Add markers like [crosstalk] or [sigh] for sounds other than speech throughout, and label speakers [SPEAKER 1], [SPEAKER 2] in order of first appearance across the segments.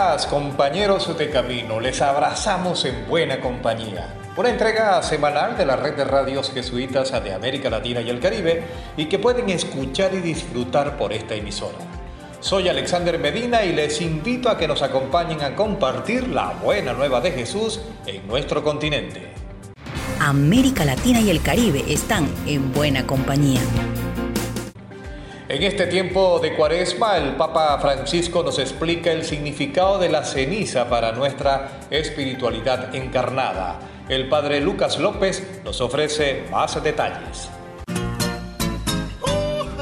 [SPEAKER 1] Compañeras, compañeros de camino, les abrazamos en buena compañía. Una entrega semanal de la red de radios jesuitas de América Latina y el Caribe y que pueden escuchar y disfrutar por esta emisora. Soy Alexander Medina y les invito a que nos acompañen a compartir la buena nueva de Jesús en nuestro continente.
[SPEAKER 2] América Latina y el Caribe están en buena compañía.
[SPEAKER 1] En este tiempo de cuaresma, el Papa Francisco nos explica el significado de la ceniza para nuestra espiritualidad encarnada. El Padre Lucas López nos ofrece más detalles.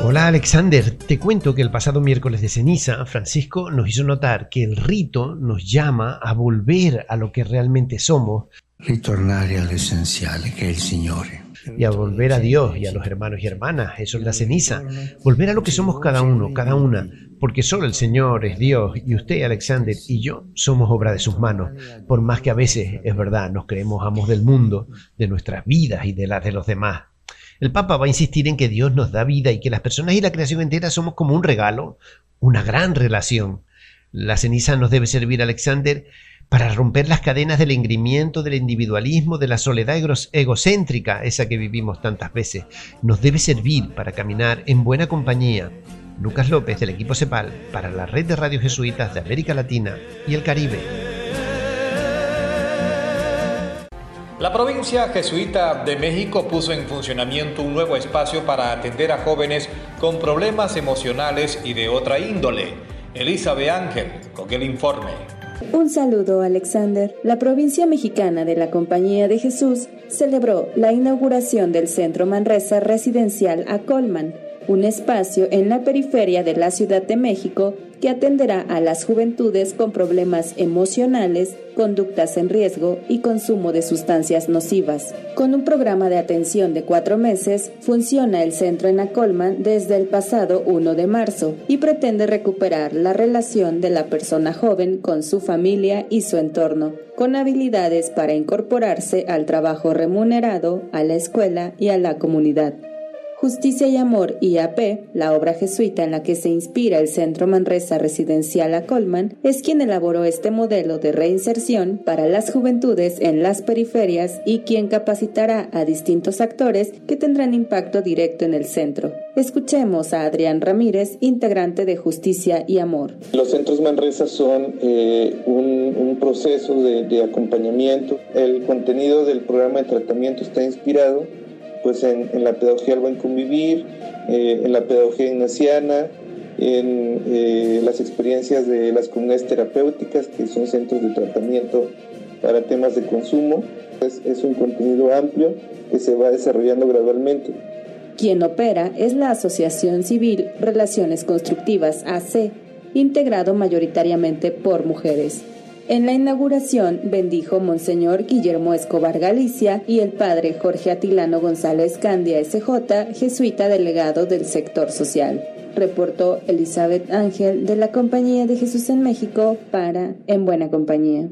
[SPEAKER 3] Hola Alexander, te cuento que el pasado miércoles de ceniza, Francisco nos hizo notar que el rito nos llama a volver a lo que realmente somos.
[SPEAKER 4] Ritornare all'essenziale che è il Signore
[SPEAKER 3] y a volver a Dios y a los hermanos y hermanas. Eso es la ceniza. Volver a lo que somos cada uno, cada una, porque solo el Señor es Dios y usted, Alexander, y yo somos obra de sus manos. Por más que a veces, es verdad, nos creemos amos del mundo, de nuestras vidas y de las de los demás. El Papa va a insistir en que Dios nos da vida y que las personas y la creación entera somos como un regalo, una gran relación. La ceniza nos debe servir, Alexander, para romper las cadenas del engrimiento, del individualismo, de la soledad egocéntrica, esa que vivimos tantas veces. Nos debe servir para caminar en buena compañía. Lucas López del equipo CEPAL para la red de radios jesuitas de América Latina y el Caribe.
[SPEAKER 1] La provincia jesuita de México puso en funcionamiento un nuevo espacio para atender a jóvenes con problemas emocionales y de otra índole. Elizabeth Ángel con el informe.
[SPEAKER 5] Un saludo, Alexander. La provincia mexicana de la Compañía de Jesús celebró la inauguración del Centro Manresa Residencial a Colman, un espacio en la periferia de la Ciudad de México que atenderá a las juventudes con problemas emocionales, conductas en riesgo y consumo de sustancias nocivas. Con un programa de atención de cuatro meses, funciona el centro en Acolman desde el pasado 1 de marzo y pretende recuperar la relación de la persona joven con su familia y su entorno, con habilidades para incorporarse al trabajo remunerado, a la escuela y a la comunidad. Justicia y Amor IAP, la obra jesuita en la que se inspira el Centro Manresa Residencial a Colman, es quien elaboró este modelo de reinserción para las juventudes en las periferias y quien capacitará a distintos actores que tendrán impacto directo en el centro. Escuchemos a Adrián Ramírez, integrante de Justicia y Amor.
[SPEAKER 6] Los centros Manresa son eh, un, proceso de, de acompañamiento. El contenido del programa de tratamiento está inspirado pues en, la pedagogía del buen convivir, eh, en la pedagogía ignaciana, en eh, las experiencias de las comunidades terapéuticas, que son centros de tratamiento para temas de consumo. Es un contenido amplio que se va desarrollando gradualmente.
[SPEAKER 5] Quien opera es la Asociación Civil Relaciones Constructivas AC, integrado mayoritariamente por mujeres. En la inauguración bendijo Monseñor Guillermo Escobar Galicia y el padre Jorge Atilano González Candia SJ, jesuita delegado del sector social. Reportó Elizabeth Ángel de la Compañía de Jesús en México para En Buena Compañía.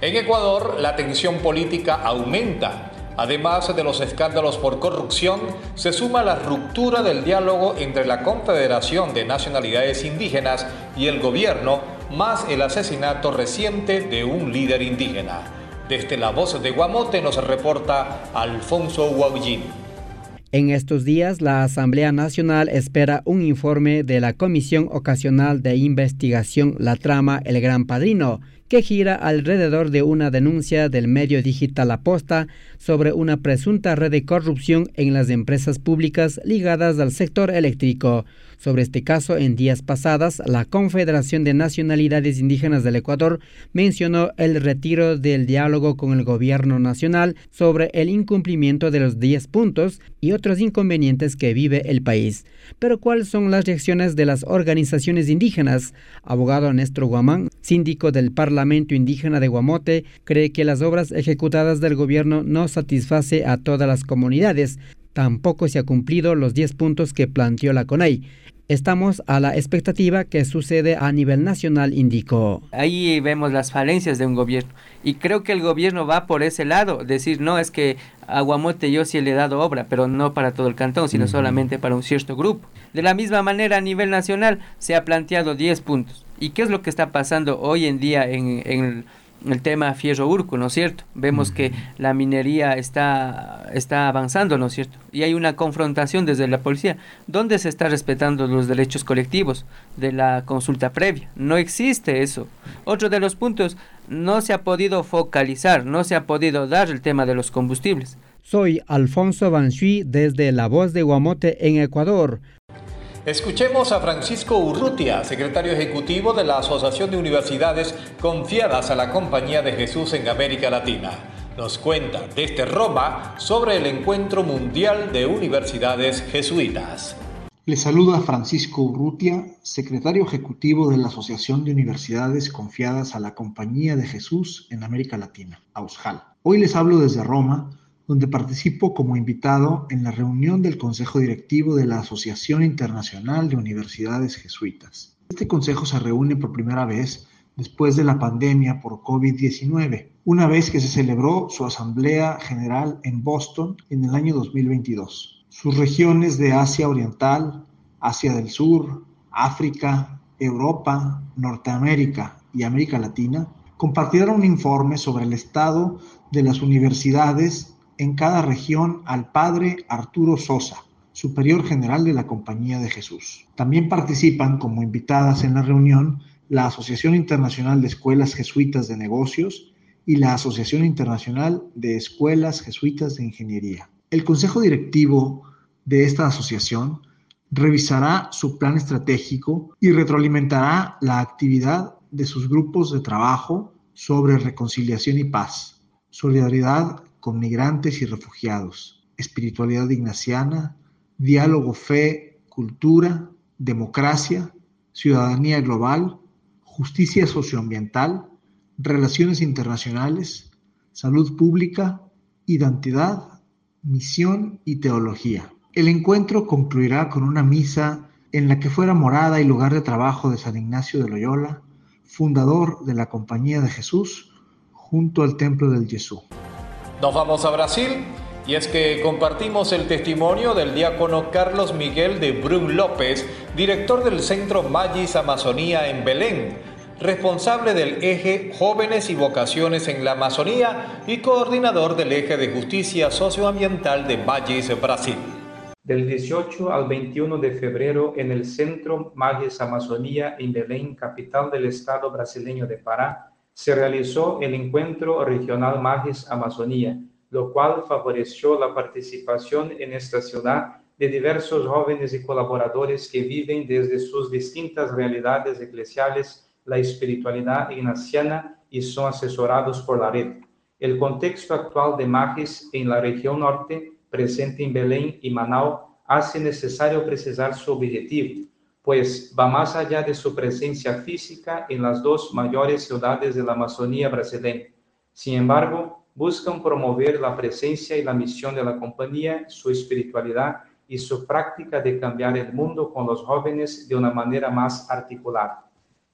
[SPEAKER 1] En Ecuador, la tensión política aumenta. Además de los escándalos por corrupción, se suma la ruptura del diálogo entre la Confederación de Nacionalidades Indígenas y el gobierno más el asesinato reciente de un líder indígena. Desde la voz de Guamote nos reporta Alfonso Huaullín.
[SPEAKER 7] En estos días, la Asamblea Nacional espera un informe de la Comisión Ocasional de Investigación La Trama El Gran Padrino, que gira alrededor de una denuncia del medio digital Aposta sobre una presunta red de corrupción en las empresas públicas ligadas al sector eléctrico. Sobre este caso, en días pasadas, la Confederación de Nacionalidades Indígenas del Ecuador mencionó el retiro del diálogo con el gobierno nacional sobre el incumplimiento de los 10 puntos y otros inconvenientes que vive el país. Pero ¿cuáles son las reacciones de las organizaciones indígenas? Abogado Néstor Guamán, síndico del Parlamento Indígena de Guamote, cree que las obras ejecutadas del gobierno no satisface a todas las comunidades. Tampoco se ha cumplido los 10 puntos que planteó la CONAI. Estamos a la expectativa que sucede a nivel nacional, indicó.
[SPEAKER 8] Ahí vemos las falencias de un gobierno y creo que el gobierno va por ese lado, decir, no, es que a Guamote yo sí le he dado obra, pero no para todo el cantón, sino solamente para un cierto grupo. De la misma manera, a nivel nacional se ha planteado 10 puntos. ¿Y qué es lo que está pasando hoy en día en, en el tema fierro urco, ¿no es cierto? Vemos que la minería está, está avanzando, ¿no es cierto? Y hay una confrontación desde la policía. ¿Dónde se está respetando los derechos colectivos de la consulta previa? No existe eso. Otro de los puntos, no se ha podido focalizar, no se ha podido dar el tema de los combustibles.
[SPEAKER 7] Soy Alfonso Banshui desde La Voz de Guamote en Ecuador.
[SPEAKER 1] Escuchemos a Francisco Urrutia, secretario ejecutivo de la Asociación de Universidades confiadas a la Compañía de Jesús en América Latina. Nos cuenta desde Roma sobre el Encuentro Mundial de Universidades Jesuitas.
[SPEAKER 9] Le saluda Francisco Urrutia, secretario ejecutivo de la Asociación de Universidades confiadas a la Compañía de Jesús en América Latina, AUSJAL. Hoy les hablo desde Roma donde participo como invitado en la reunión del Consejo Directivo de la Asociación Internacional de Universidades Jesuitas. Este consejo se reúne por primera vez después de la pandemia por COVID-19, una vez que se celebró su Asamblea General en Boston en el año 2022. Sus regiones de Asia Oriental, Asia del Sur, África, Europa, Norteamérica y América Latina compartieron un informe sobre el estado de las universidades en cada región al padre Arturo Sosa, superior general de la Compañía de Jesús. También participan como invitadas en la reunión la Asociación Internacional de Escuelas Jesuitas de Negocios y la Asociación Internacional de Escuelas Jesuitas de Ingeniería. El Consejo Directivo de esta asociación revisará su plan estratégico y retroalimentará la actividad de sus grupos de trabajo sobre reconciliación y paz, solidaridad con migrantes y refugiados, espiritualidad ignaciana, diálogo fe, cultura, democracia, ciudadanía global, justicia socioambiental, relaciones internacionales, salud pública, identidad, misión y teología. El encuentro concluirá con una misa en la que fuera morada y lugar de trabajo de San Ignacio de Loyola, fundador de la Compañía de Jesús, junto al Templo del Jesús.
[SPEAKER 1] Nos vamos a Brasil y es que compartimos el testimonio del diácono Carlos Miguel de Brun López, director del Centro Magis Amazonía en Belén, responsable del eje Jóvenes y Vocaciones en la Amazonía y coordinador del eje de Justicia Socioambiental de Magis Brasil.
[SPEAKER 10] Del 18 al 21 de febrero en el Centro Magis Amazonía en Belén, capital del estado brasileño de Pará, se realizó el encuentro regional Magis Amazonía, lo cual favoreció la participación en esta ciudad de diversos jóvenes y colaboradores que viven desde sus distintas realidades eclesiales la espiritualidad ignaciana y son asesorados por la red. El contexto actual de Magis en la región norte, presente en Belén y Manaus, hace necesario precisar su objetivo, pues va más allá de su presencia física en las dos mayores ciudades de la Amazonía brasileña. Sin embargo, buscan promover la presencia y la misión de la compañía, su espiritualidad y su práctica de cambiar el mundo con los jóvenes de una manera más articulada.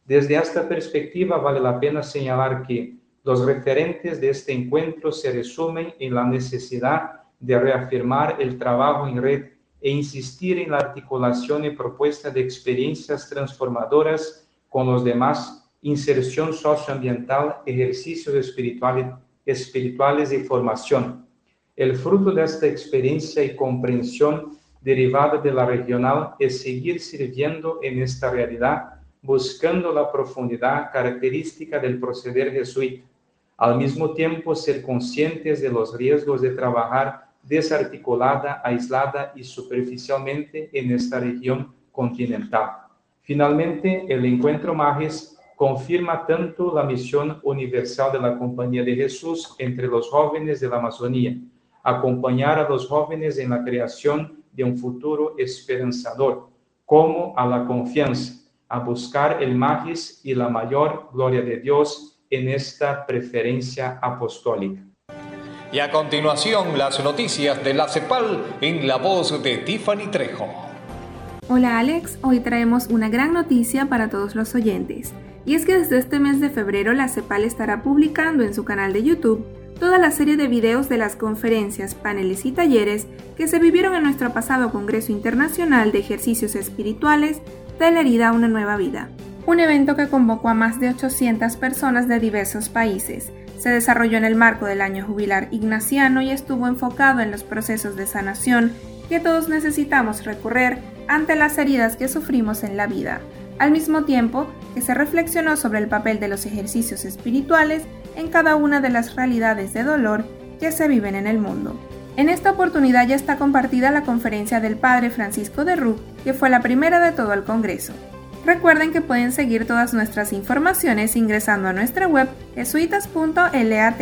[SPEAKER 10] Desde esta perspectiva vale la pena señalar que los referentes de este encuentro se resumen en la necesidad de reafirmar el trabajo en red e insistir en la articulación y propuesta de experiencias transformadoras con los demás, inserción socioambiental, ejercicios espirituales, espirituales y formación. El fruto de esta experiencia y comprensión derivada de la regional es seguir sirviendo en esta realidad buscando la profundidad característica del proceder jesuita. Al mismo tiempo, ser conscientes de los riesgos de trabajar desarticulada, aislada y superficialmente en esta región continental. Finalmente, el encuentro Magis confirma tanto la misión universal de la Compañía de Jesús entre los jóvenes de la Amazonía, acompañar a los jóvenes en la creación de un futuro esperanzador, como a la confianza, a buscar el magis y la mayor gloria de Dios en esta preferencia apostólica.
[SPEAKER 1] Y a continuación, las noticias de la CEPAL en la voz de Tiffany Trejo.
[SPEAKER 11] Hola Alex, hoy traemos una gran noticia para todos los oyentes. Y es que desde este mes de febrero la CEPAL estará publicando en su canal de YouTube toda la serie de videos de las conferencias, paneles y talleres que se vivieron en nuestro pasado Congreso Internacional de Ejercicios Espirituales de la herida a una nueva vida. Un evento que convocó a más de 800 personas de diversos países. Se desarrolló en el marco del año jubilar ignaciano y estuvo enfocado en los procesos de sanación que todos necesitamos recorrer ante las heridas que sufrimos en la vida, al mismo tiempo que se reflexionó sobre el papel de los ejercicios espirituales en cada una de las realidades de dolor que se viven en el mundo. En esta oportunidad ya está compartida la conferencia del Padre Francisco de Rú, que fue la primera de todo el Congreso. Recuerden que pueden seguir todas nuestras informaciones ingresando a nuestra web jesuitas.lat.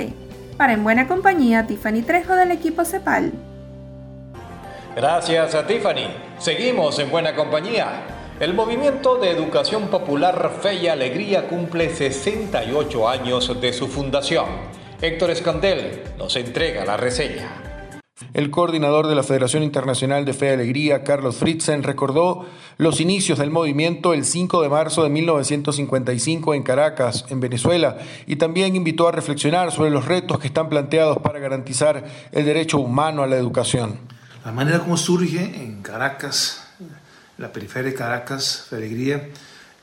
[SPEAKER 11] Para En Buena Compañía, Tiffany Trejo del equipo CEPAL.
[SPEAKER 1] Gracias a Tiffany. Seguimos en Buena Compañía. El Movimiento de Educación Popular Fe y Alegría cumple 68 años de su fundación. Héctor Escandel nos entrega la reseña.
[SPEAKER 9] El coordinador de la Federación Internacional de Fe y Alegría, Carlos Fritzen, recordó los inicios del movimiento el 5 de marzo de 1955 en Caracas, en Venezuela, y también invitó a reflexionar sobre los retos que están planteados para garantizar el derecho humano a la educación.
[SPEAKER 12] La manera como surge en Caracas, la periferia de Caracas, Fe y Alegría,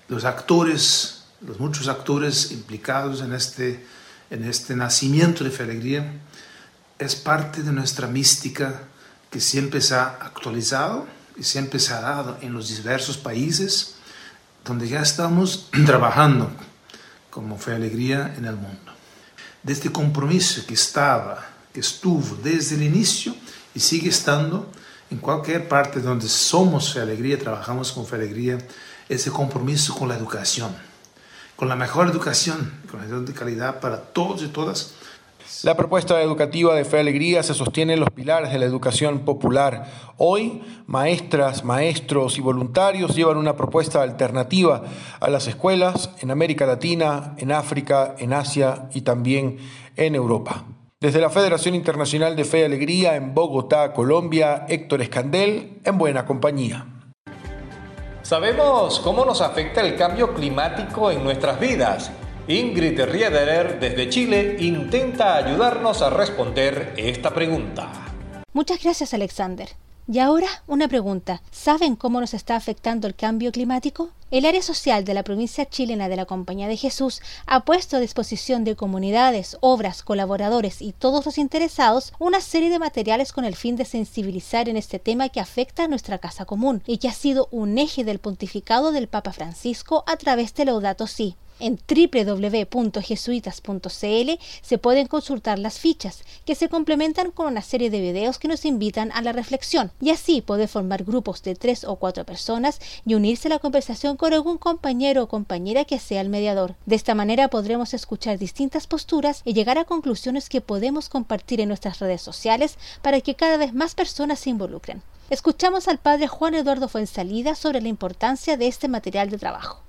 [SPEAKER 12] los actores, los muchos actores implicados en este, en este nacimiento de Fe y Alegría, es parte de nuestra mística que siempre se ha actualizado siempre se ha dado en los diversos países donde ya estamos [clears throat] trabajando como fe alegría en el mundo. De este compromiso que estaba, que estuvo desde el inicio y sigue estando en cualquier parte donde somos fe alegría, trabajamos con fe alegría, ese compromiso con la educación, con la mejor educación, con la educación de calidad para todos y todas,
[SPEAKER 9] la propuesta educativa de Fe Alegría se sostiene en los pilares de la educación popular. Hoy, maestras, maestros y voluntarios llevan una propuesta alternativa a las escuelas en América Latina, en África, en Asia y también en Europa. Desde la Federación Internacional de Fe y Alegría en Bogotá, Colombia, Héctor Escandel, en buena compañía.
[SPEAKER 1] Sabemos cómo nos afecta el cambio climático en nuestras vidas Ingrid Riederer desde Chile intenta ayudarnos a responder esta pregunta.
[SPEAKER 13] Muchas gracias Alexander. Y ahora una pregunta. ¿Saben cómo nos está afectando el cambio climático? El área social de la provincia chilena de la Compañía de Jesús ha puesto a disposición de comunidades, obras, colaboradores y todos los interesados una serie de materiales con el fin de sensibilizar en este tema que afecta a nuestra casa común y que ha sido un eje del pontificado del Papa Francisco a través de Laudato Si. En www.jesuitas.cl se pueden consultar las fichas, que se complementan con una serie de videos que nos invitan a la reflexión, y así poder formar grupos de tres o cuatro personas y unirse a la conversación con algún compañero o compañera que sea el mediador. De esta manera podremos escuchar distintas posturas y llegar a conclusiones que podemos compartir en nuestras redes sociales para que cada vez más personas se involucren. Escuchamos al padre Juan Eduardo Fuensalida sobre la importancia de este material de trabajo.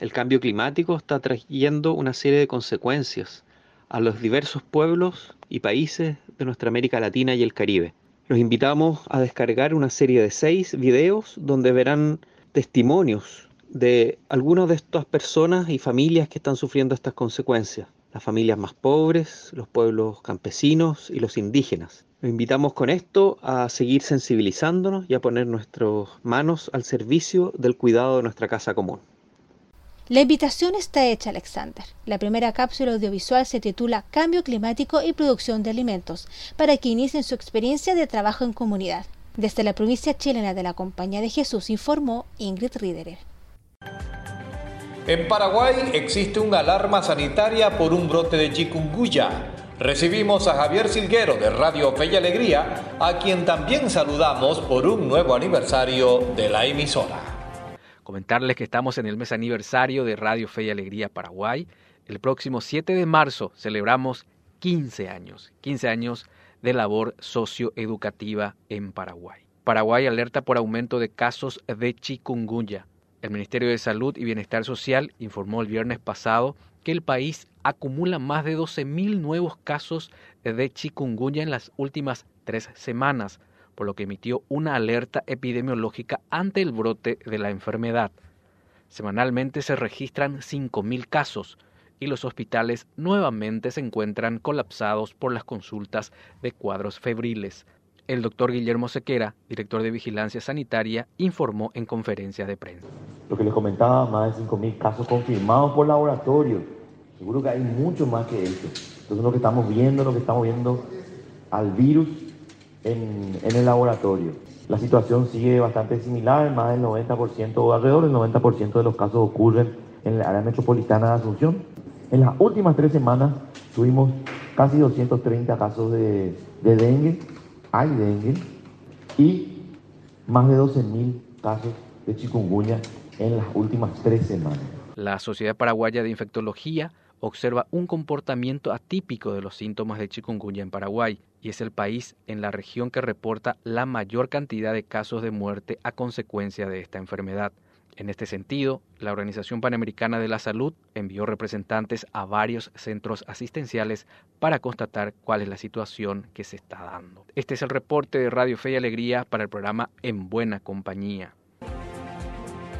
[SPEAKER 14] El cambio climático está trayendo una serie de consecuencias a los diversos pueblos y países de nuestra América Latina y el Caribe. Los invitamos a descargar una serie de seis videos donde verán testimonios de algunas de estas personas y familias que están sufriendo estas consecuencias. Las familias más pobres, los pueblos campesinos y los indígenas. Los invitamos con esto a seguir sensibilizándonos y a poner nuestras manos al servicio del cuidado de nuestra casa común.
[SPEAKER 13] La invitación está hecha, Alexander. La primera cápsula audiovisual se titula Cambio climático y producción de alimentos, para que inicien su experiencia de trabajo en comunidad. Desde la provincia chilena de la Compañía de Jesús informó Ingrid Riederer.
[SPEAKER 1] En Paraguay existe una alarma sanitaria por un brote de chikungunya. Recibimos a Javier Silguero de Radio Fe y Alegría, a quien también saludamos por un nuevo aniversario de la emisora.
[SPEAKER 15] Comentarles que estamos en el mes aniversario de Radio Fe y Alegría Paraguay. El próximo 7 de marzo celebramos 15 años, 15 años de labor socioeducativa en Paraguay. Paraguay alerta por aumento de casos de chikungunya. El Ministerio de Salud y Bienestar Social informó el viernes pasado que el país acumula más de 12.000 nuevos casos de chikungunya en las últimas tres semanas, por lo que emitió una alerta epidemiológica ante el brote de la enfermedad. Semanalmente se registran 5.000 casos y los hospitales nuevamente se encuentran colapsados por las consultas de cuadros febriles. El doctor Guillermo Sequera, director de Vigilancia Sanitaria, informó en conferencia de prensa.
[SPEAKER 16] Lo que les comentaba, más de 5.000 casos confirmados por laboratorio. Seguro que hay mucho más que esto. Entonces lo que estamos viendo, lo que estamos viendo al virus en, en el laboratorio. La situación sigue bastante similar, más del 90% o alrededor del 90% de los casos ocurren en la área metropolitana de Asunción. En las últimas tres semanas tuvimos casi 230 casos de, de dengue hay dengue y más de 12.000 casos de chikungunya en las últimas tres semanas.
[SPEAKER 15] La Sociedad Paraguaya de Infectología observa un comportamiento atípico de los síntomas de chikungunya en Paraguay y es el país en la región que reporta la mayor cantidad de casos de muerte a consecuencia de esta enfermedad. En este sentido, la Organización Panamericana de la Salud envió representantes a varios centros asistenciales para constatar cuál es la situación que se está dando. Este es el reporte de Radio Fe y Alegría para el programa En Buena Compañía.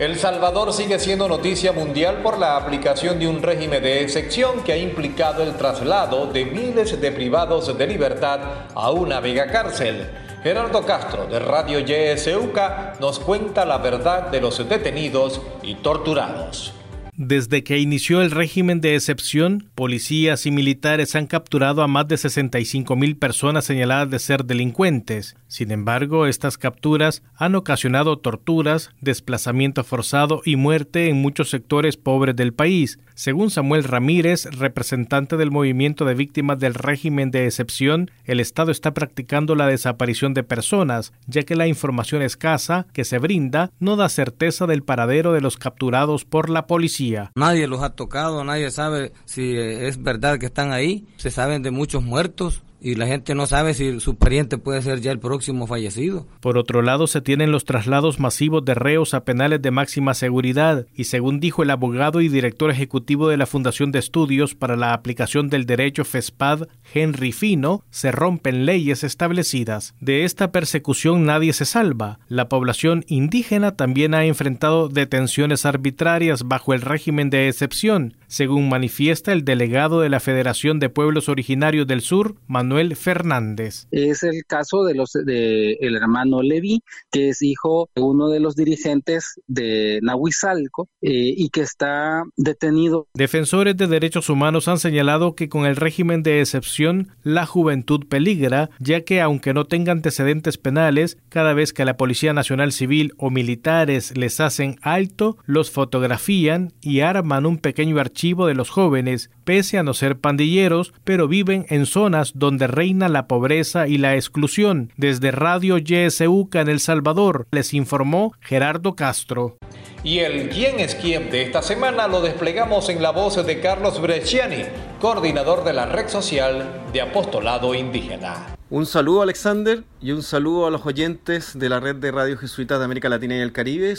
[SPEAKER 1] El Salvador sigue siendo noticia mundial por la aplicación de un régimen de excepción que ha implicado el traslado de miles de privados de libertad a una vega cárcel. Gerardo Castro de Radio YSUCA nos cuenta la verdad de los detenidos y torturados.
[SPEAKER 17] Desde que inició el régimen de excepción, policías y militares han capturado a más de 65 mil personas señaladas de ser delincuentes. Sin embargo, estas capturas han ocasionado torturas, desplazamiento forzado y muerte en muchos sectores pobres del país. Según Samuel Ramírez, representante del movimiento de víctimas del régimen de excepción, el Estado está practicando la desaparición de personas, ya que la información escasa que se brinda no da certeza del paradero de los capturados por la policía.
[SPEAKER 18] Nadie los ha tocado, nadie sabe si es verdad que están ahí, se saben de muchos muertos, y la gente no sabe si su pariente puede ser ya el próximo fallecido.
[SPEAKER 17] Por otro lado, se tienen los traslados masivos de reos a penales de máxima seguridad y según dijo el abogado y director ejecutivo de la Fundación de Estudios para la Aplicación del Derecho FESPAD, Henry Fino, se rompen leyes establecidas. De esta persecución nadie se salva. La población indígena también ha enfrentado detenciones arbitrarias bajo el régimen de excepción, según manifiesta el delegado de la Federación de Pueblos Originarios del Sur, Manuel Manuel Fernández.
[SPEAKER 19] Es el caso de los de el hermano Levi, que es hijo de uno de los dirigentes de Nahuizalco eh, y que está detenido.
[SPEAKER 17] Defensores de derechos humanos han señalado que con el régimen de excepción la juventud peligra, ya que aunque no tenga antecedentes penales, cada vez que la Policía Nacional Civil o militares les hacen alto, los fotografían y arman un pequeño archivo de los jóvenes, pese a no ser pandilleros, pero viven en zonas donde reina la pobreza y la exclusión. Desde Radio YSUCA en El Salvador, les informó Gerardo Castro.
[SPEAKER 1] Y el quién es quién de esta semana lo desplegamos en la voz de Carlos Bresciani, coordinador de la red social de Apostolado Indígena.
[SPEAKER 14] Un saludo Alexander y un saludo a los oyentes de la red de Radio Jesuitas de América Latina y el Caribe.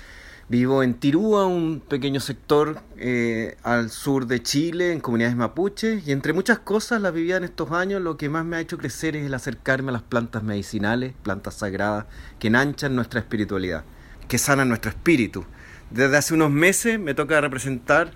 [SPEAKER 14] Vivo en Tirúa, un pequeño sector eh, al sur de Chile, en comunidades mapuches, y entre muchas cosas la vivía en estos años, lo que más me ha hecho crecer es el acercarme a las plantas medicinales, plantas sagradas, que enhanchan nuestra espiritualidad, que sanan nuestro espíritu. Desde hace unos meses me toca representar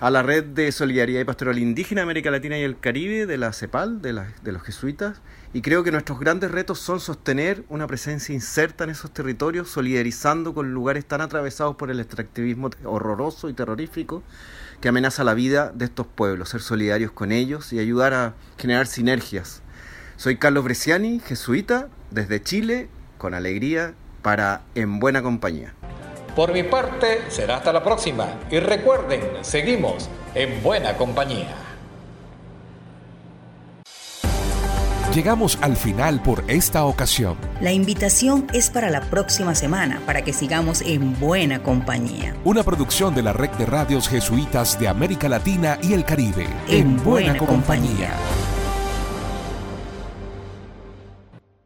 [SPEAKER 14] a la red de solidaridad y pastoral indígena América Latina y el Caribe, de la CEPAL, de, de los jesuitas, y creo que nuestros grandes retos son sostener una presencia inserta en esos territorios, solidarizando con lugares tan atravesados por el extractivismo horroroso y terrorífico que amenaza la vida de estos pueblos, ser solidarios con ellos y ayudar a generar sinergias. Soy Carlos Bresciani, jesuita, desde Chile, con alegría, para En Buena Compañía.
[SPEAKER 1] Por mi parte, será hasta la próxima. Y recuerden, seguimos en buena compañía.
[SPEAKER 20] Llegamos al final por esta ocasión.
[SPEAKER 2] La invitación es para la próxima semana, para que sigamos en buena compañía.
[SPEAKER 20] Una producción de la red de radios jesuitas de América Latina y el Caribe.
[SPEAKER 2] En, buena, compañía.